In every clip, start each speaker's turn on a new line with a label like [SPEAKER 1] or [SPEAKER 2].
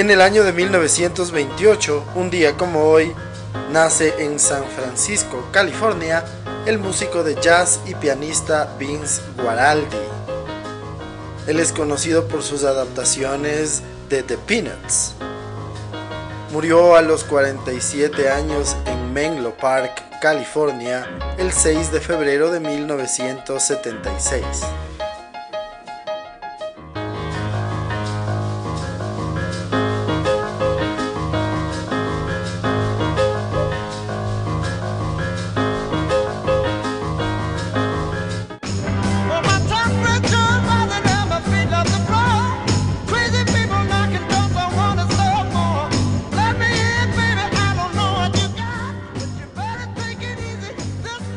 [SPEAKER 1] En el año de 1928, un día como hoy, nace en San Francisco, California, el músico de jazz y pianista Vince Guaraldi. Él es conocido por sus adaptaciones de The Peanuts. Murió a los 47 años en Menlo Park, California, el 6 de febrero de 1976.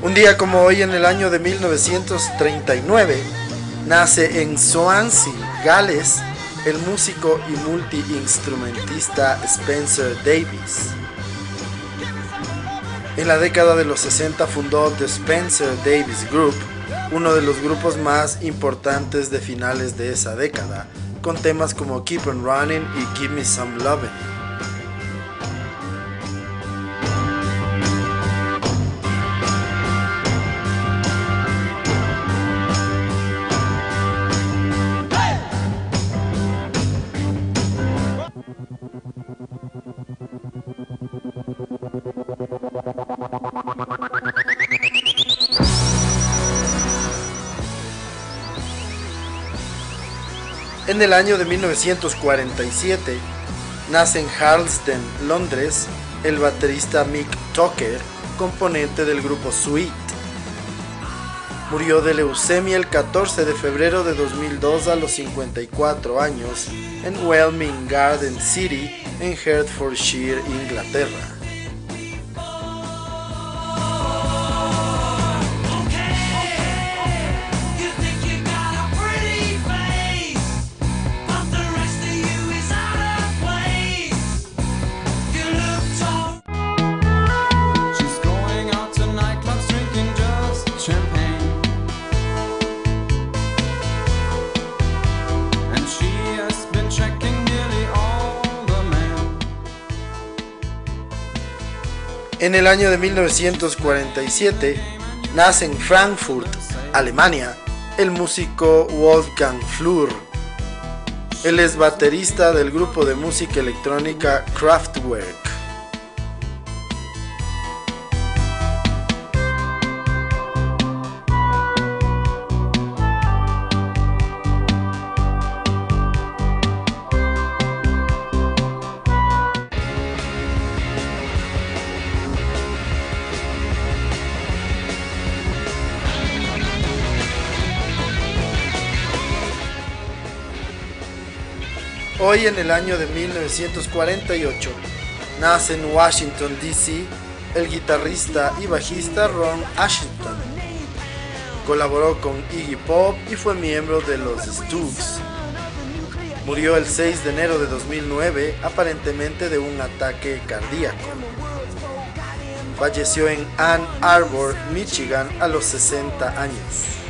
[SPEAKER 1] Un día como hoy en el año de 1939, nace en Swansea, Gales, el músico y multiinstrumentista Spencer Davis. En la década de los 60 fundó The Spencer Davis Group, uno de los grupos más importantes de finales de esa década, con temas como Keep on Running y Give Me Some Lovin'. En el año de 1947 nace en Harlesden, Londres, el baterista Mick Tucker, componente del grupo Sweet. Murió de leucemia el 14 de febrero de 2002 a los 54 años en Welming Garden City, en Hertfordshire, Inglaterra. En el año de 1947 nace en Frankfurt, Alemania, el músico Wolfgang Flür. Él es baterista del grupo de música electrónica Kraftwerk. Hoy en el año de 1948 nace en Washington, D.C. el guitarrista y bajista Ron Ashington. Colaboró con Iggy Pop y fue miembro de los Stooges. Murió el 6 de enero de 2009 aparentemente de un ataque cardíaco. Falleció en Ann Arbor, Michigan a los 60 años.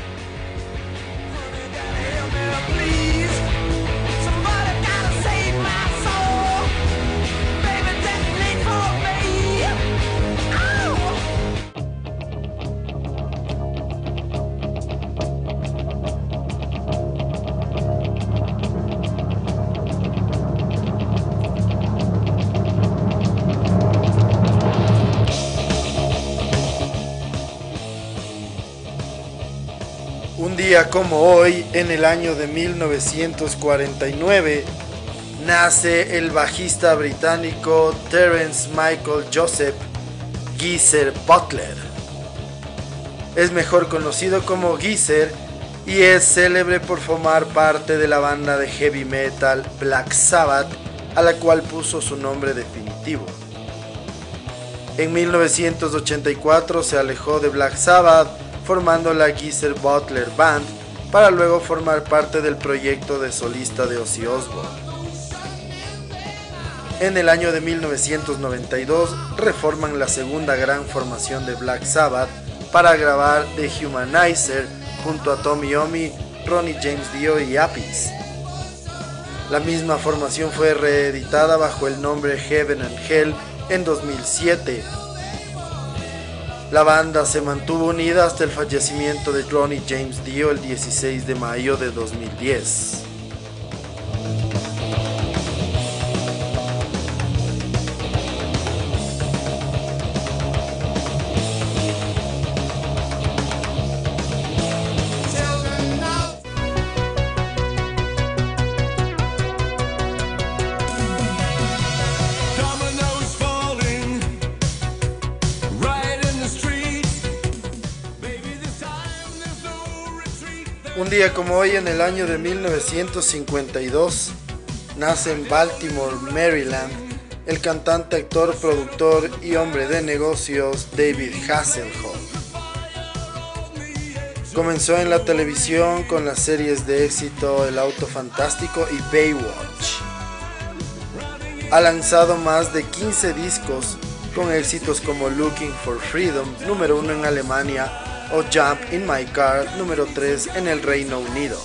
[SPEAKER 1] Como hoy, en el año de 1949, nace el bajista británico Terence Michael Joseph Geezer Butler. Es mejor conocido como Geezer y es célebre por formar parte de la banda de heavy metal Black Sabbath a la cual puso su nombre definitivo. En 1984 se alejó de Black Sabbath formando la Geezer Butler Band para luego formar parte del proyecto de solista de Ozzy Osbourne. En el año de 1992 reforman la segunda gran formación de Black Sabbath para grabar The Humanizer junto a Tommy Omi, Ronnie James Dio y Apis. La misma formación fue reeditada bajo el nombre Heaven and Hell en 2007. La banda se mantuvo unida hasta el fallecimiento de Ronnie James Dio el 16 de mayo de 2010. Día como hoy, en el año de 1952, nace en Baltimore, Maryland, el cantante, actor, productor y hombre de negocios David Hasselhoff. Comenzó en la televisión con las series de éxito El Auto Fantástico y Baywatch. Ha lanzado más de 15 discos con éxitos como Looking for Freedom, número uno en Alemania, o Jump in My Car número 3 en el Reino Unido.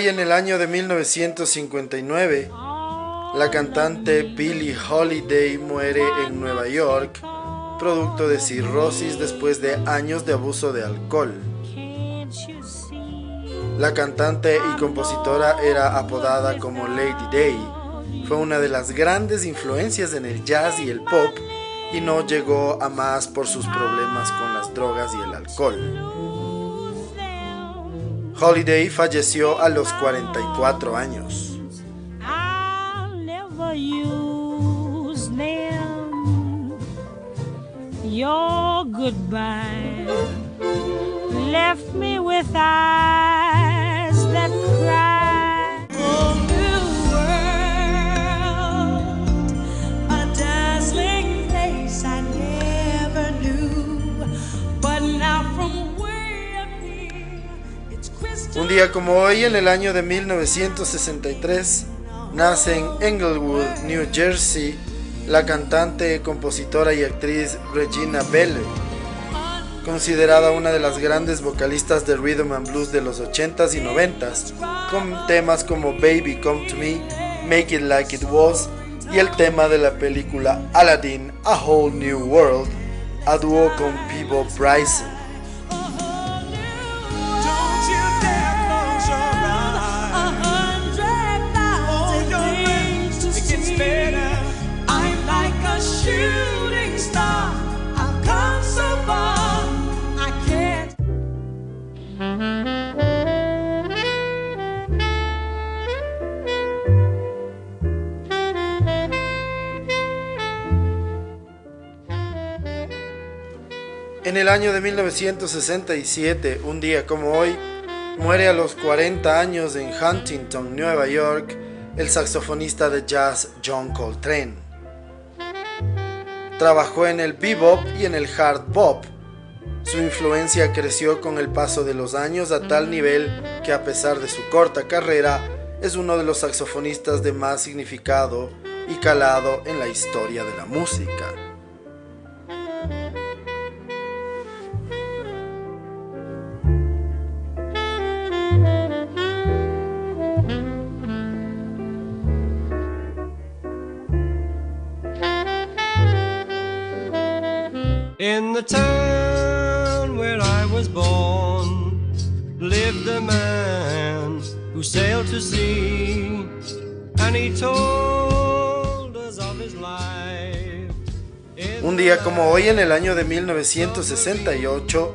[SPEAKER 1] Hoy en el año de 1959, la cantante Billie Holiday muere en Nueva York, producto de cirrosis después de años de abuso de alcohol. La cantante y compositora era apodada como Lady Day. Fue una de las grandes influencias en el jazz y el pop y no llegó a más por sus problemas con las drogas y el alcohol. Holiday falleció a los 44 años. Your goodbye left me with un día como hoy, en el año de 1963, nace en Englewood, New Jersey, la cantante, compositora y actriz Regina Bell, considerada una de las grandes vocalistas de rhythm and blues de los 80s y 90s, con temas como Baby Come to Me, Make It Like It Was y el tema de la película Aladdin, A Whole New World, a dúo con Peebo Bryson. En el año de 1967, un día como hoy, muere a los 40 años en Huntington, Nueva York, el saxofonista de jazz John Coltrane. Trabajó en el bebop y en el hard bop. Su influencia creció con el paso de los años a tal nivel que a pesar de su corta carrera, es uno de los saxofonistas de más significado y calado en la historia de la música. In the town where I was born lived a man who sailed to sea, and he told us of his life Un día como hoy en el año de 1968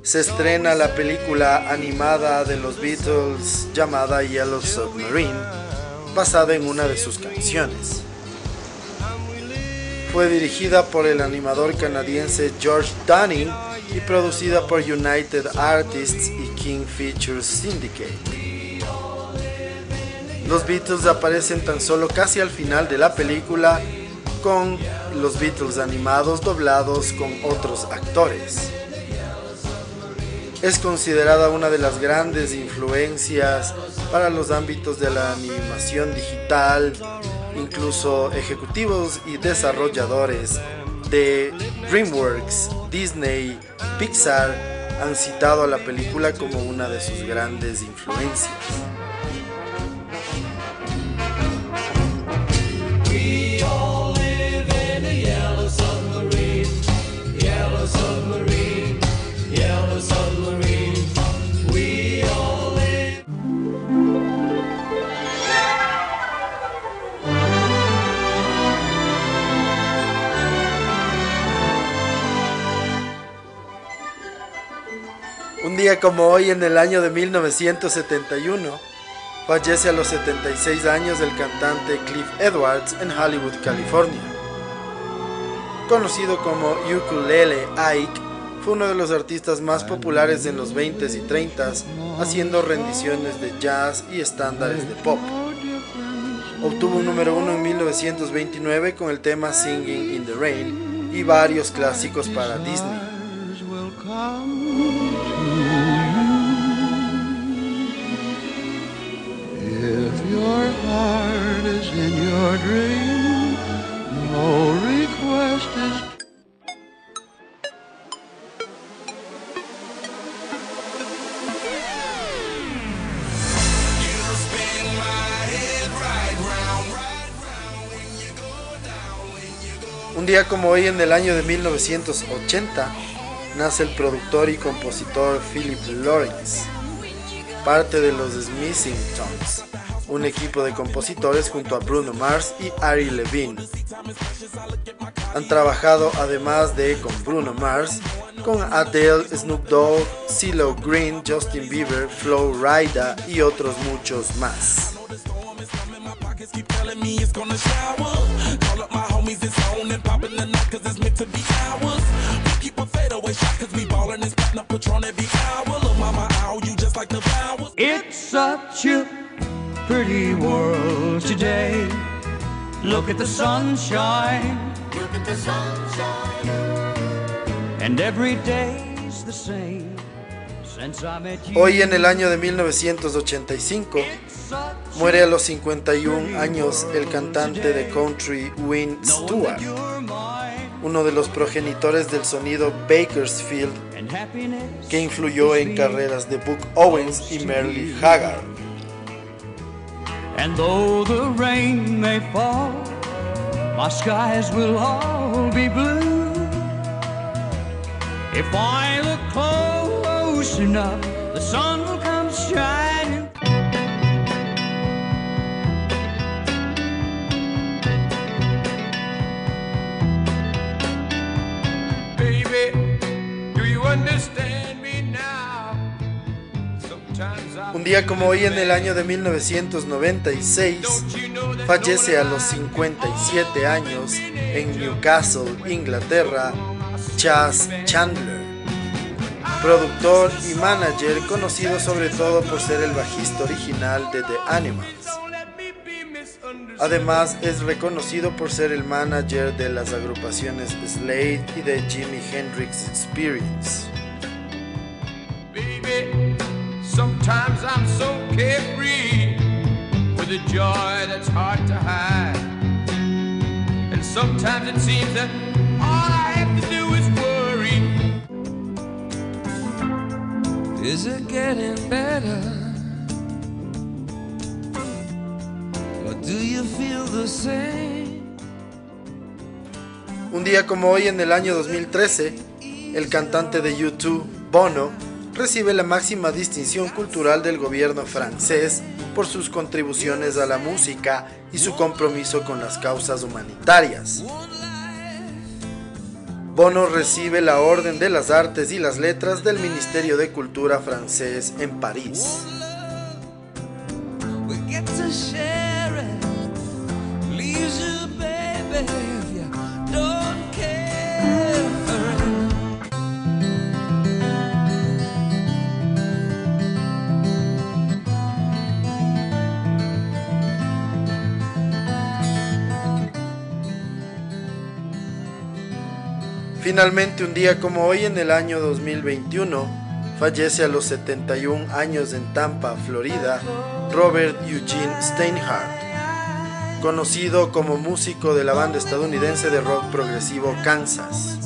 [SPEAKER 1] se estrena la película animada de los Beatles llamada Yellow Submarine, basada en una de sus canciones. Fue dirigida por el animador canadiense George Dunning y producida por United Artists y King Features Syndicate. Los Beatles aparecen tan solo casi al final de la película con los Beatles animados doblados con otros actores. Es considerada una de las grandes influencias para los ámbitos de la animación digital, incluso ejecutivos y desarrolladores de DreamWorks, Disney, Pixar han citado a la película como una de sus grandes influencias. Como hoy en el año de 1971, fallece a los 76 años el cantante Cliff Edwards en Hollywood, California. Conocido como Ukulele Ike, fue uno de los artistas más populares en los 20s y 30s, haciendo rendiciones de jazz y estándares de pop. Obtuvo un número uno en 1929 con el tema Singing in the Rain y varios clásicos para Disney. Como hoy en el año de 1980 nace el productor y compositor Philip Lawrence, parte de los Smithing Tones un equipo de compositores junto a Bruno Mars y Ari Levine. Han trabajado además de con Bruno Mars, con Adele, Snoop Dogg, CeeLo Green, Justin Bieber, Flo Rida y otros muchos más. Pretty world today. Look at the sunshine. Look at the sunshine. And every day's the same. Hoy en el año de 1985 muere a los 51 años el cantante de country Win Stewart, uno de los progenitores del sonido Bakersfield que influyó en carreras de Book Owens y Merle Haggard. And though the rain may fall, my skies will all be blue. If I look close enough, the sun día como hoy en el año de 1996, fallece a los 57 años en Newcastle, Inglaterra, Chas Chandler, productor y manager conocido sobre todo por ser el bajista original de The Animals. Además es reconocido por ser el manager de las agrupaciones Slade y de Jimi Hendrix Experience. Sometimes I'm so carefree with a joy that's hard to hide. And sometimes it seems that all I have to do is worry. Is it getting better? Or do you feel the same? Un día como hoy en el año 2013, el cantante de YouTube, Bono, recibe la máxima distinción cultural del gobierno francés por sus contribuciones a la música y su compromiso con las causas humanitarias. Bono recibe la Orden de las Artes y las Letras del Ministerio de Cultura francés en París. Finalmente, un día como hoy en el año 2021, fallece a los 71 años en Tampa, Florida, Robert Eugene Steinhardt, conocido como músico de la banda estadounidense de rock progresivo Kansas.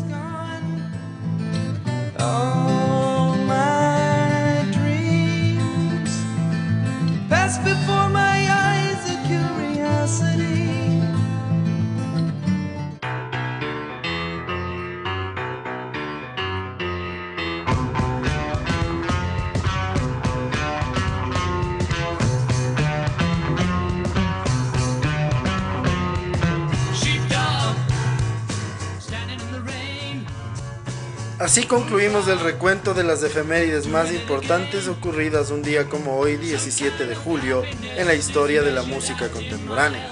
[SPEAKER 1] Así concluimos el recuento de las efemérides más importantes ocurridas un día como hoy, 17 de julio, en la historia de la música contemporánea.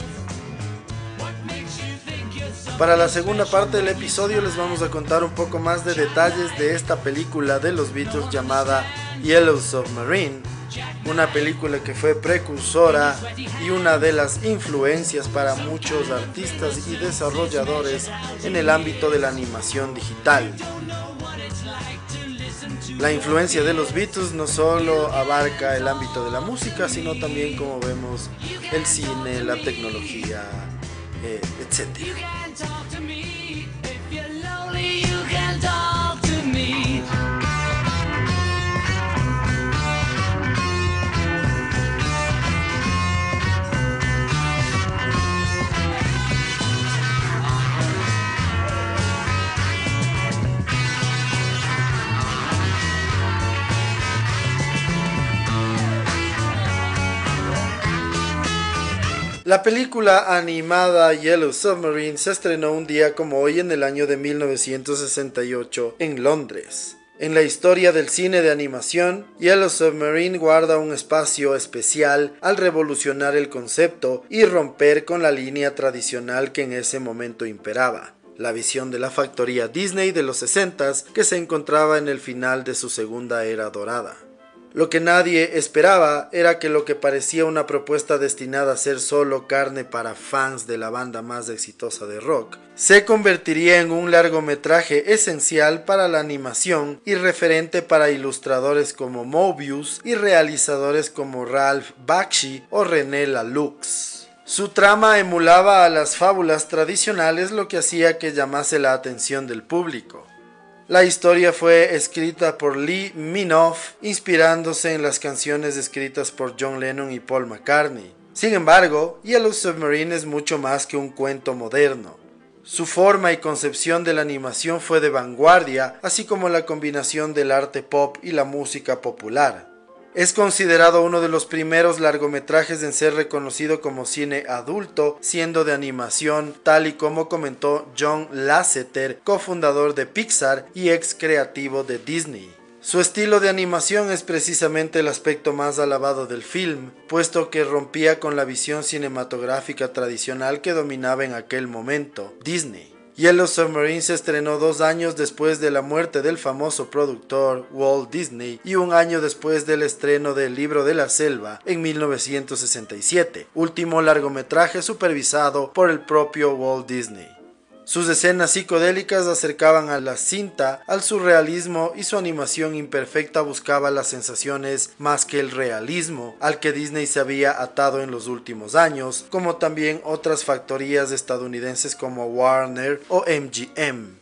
[SPEAKER 1] Para la segunda parte del episodio les vamos a contar un poco más de detalles de esta película de los Beatles llamada Yellow Submarine, una película que fue precursora y una de las influencias para muchos artistas y desarrolladores en el ámbito de la animación digital. La influencia de los Beatles no solo abarca el ámbito de la música, sino también, como vemos, el cine, la tecnología, eh, etc. La película animada Yellow Submarine se estrenó un día como hoy en el año de 1968 en Londres. En la historia del cine de animación, Yellow Submarine guarda un espacio especial al revolucionar el concepto y romper con la línea tradicional que en ese momento imperaba la visión de la factoría Disney de los 60 que se encontraba en el final de su segunda era dorada. Lo que nadie esperaba era que lo que parecía una propuesta destinada a ser solo carne para fans de la banda más exitosa de rock, se convertiría en un largometraje esencial para la animación y referente para ilustradores como Mobius y realizadores como Ralph Bakshi o René Laloux. Su trama emulaba a las fábulas tradicionales lo que hacía que llamase la atención del público. La historia fue escrita por Lee Minoff, inspirándose en las canciones escritas por John Lennon y Paul McCartney. Sin embargo, Yellow Submarine es mucho más que un cuento moderno. Su forma y concepción de la animación fue de vanguardia, así como la combinación del arte pop y la música popular. Es considerado uno de los primeros largometrajes en ser reconocido como cine adulto, siendo de animación, tal y como comentó John Lasseter, cofundador de Pixar y ex creativo de Disney. Su estilo de animación es precisamente el aspecto más alabado del film, puesto que rompía con la visión cinematográfica tradicional que dominaba en aquel momento, Disney. Yellow Submarine se estrenó dos años después de la muerte del famoso productor Walt Disney y un año después del estreno del Libro de la Selva en 1967, último largometraje supervisado por el propio Walt Disney. Sus escenas psicodélicas acercaban a la cinta al surrealismo y su animación imperfecta buscaba las sensaciones más que el realismo al que Disney se había atado en los últimos años, como también otras factorías estadounidenses como Warner o MGM.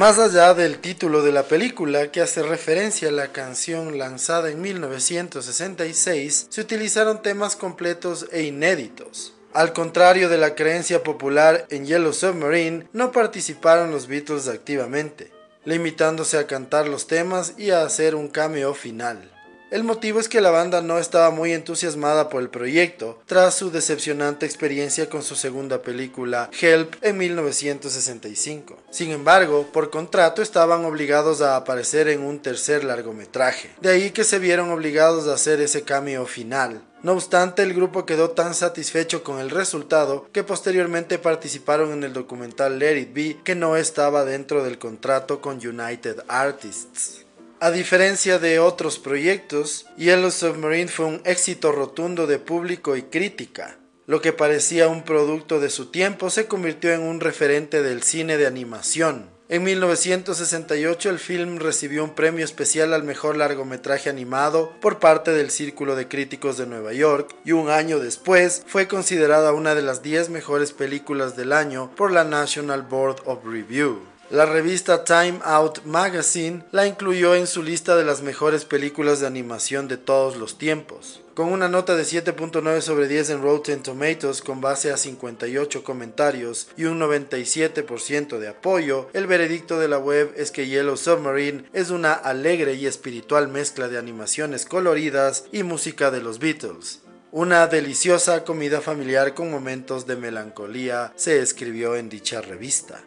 [SPEAKER 1] Más allá del título de la película, que hace referencia a la canción lanzada en 1966, se utilizaron temas completos e inéditos. Al contrario de la creencia popular en Yellow Submarine, no participaron los Beatles activamente, limitándose a cantar los temas y a hacer un cameo final. El motivo es que la banda no estaba muy entusiasmada por el proyecto, tras su decepcionante experiencia con su segunda película, Help, en 1965. Sin embargo, por contrato estaban obligados a aparecer en un tercer largometraje, de ahí que se vieron obligados a hacer ese cambio final. No obstante, el grupo quedó tan satisfecho con el resultado que posteriormente participaron en el documental Let It Be que no estaba dentro del contrato con United Artists. A diferencia de otros proyectos, Yellow Submarine fue un éxito rotundo de público y crítica. Lo que parecía un producto de su tiempo se convirtió en un referente del cine de animación. En 1968 el film recibió un premio especial al mejor largometraje animado por parte del Círculo de Críticos de Nueva York y un año después fue considerada una de las 10 mejores películas del año por la National Board of Review. La revista Time Out Magazine la incluyó en su lista de las mejores películas de animación de todos los tiempos. Con una nota de 7.9 sobre 10 en Rotten Tomatoes con base a 58 comentarios y un 97% de apoyo, el veredicto de la web es que Yellow Submarine es una alegre y espiritual mezcla de animaciones coloridas y música de los Beatles. Una deliciosa comida familiar con momentos de melancolía se escribió en dicha revista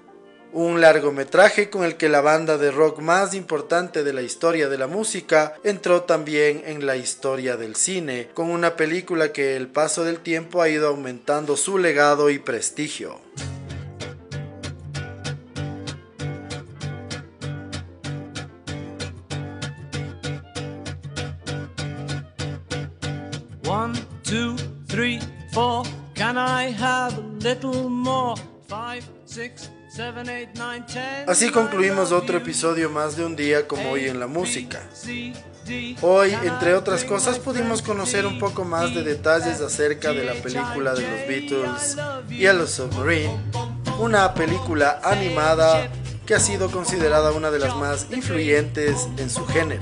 [SPEAKER 1] un largometraje con el que la banda de rock más importante de la historia de la música entró también en la historia del cine, con una película que el paso del tiempo ha ido aumentando su legado y prestigio. Así concluimos otro episodio más de un día como hoy en la música. Hoy, entre otras cosas, pudimos conocer un poco más de detalles acerca de la película de los Beatles, Yellow Submarine, una película animada que ha sido considerada una de las más influyentes en su género.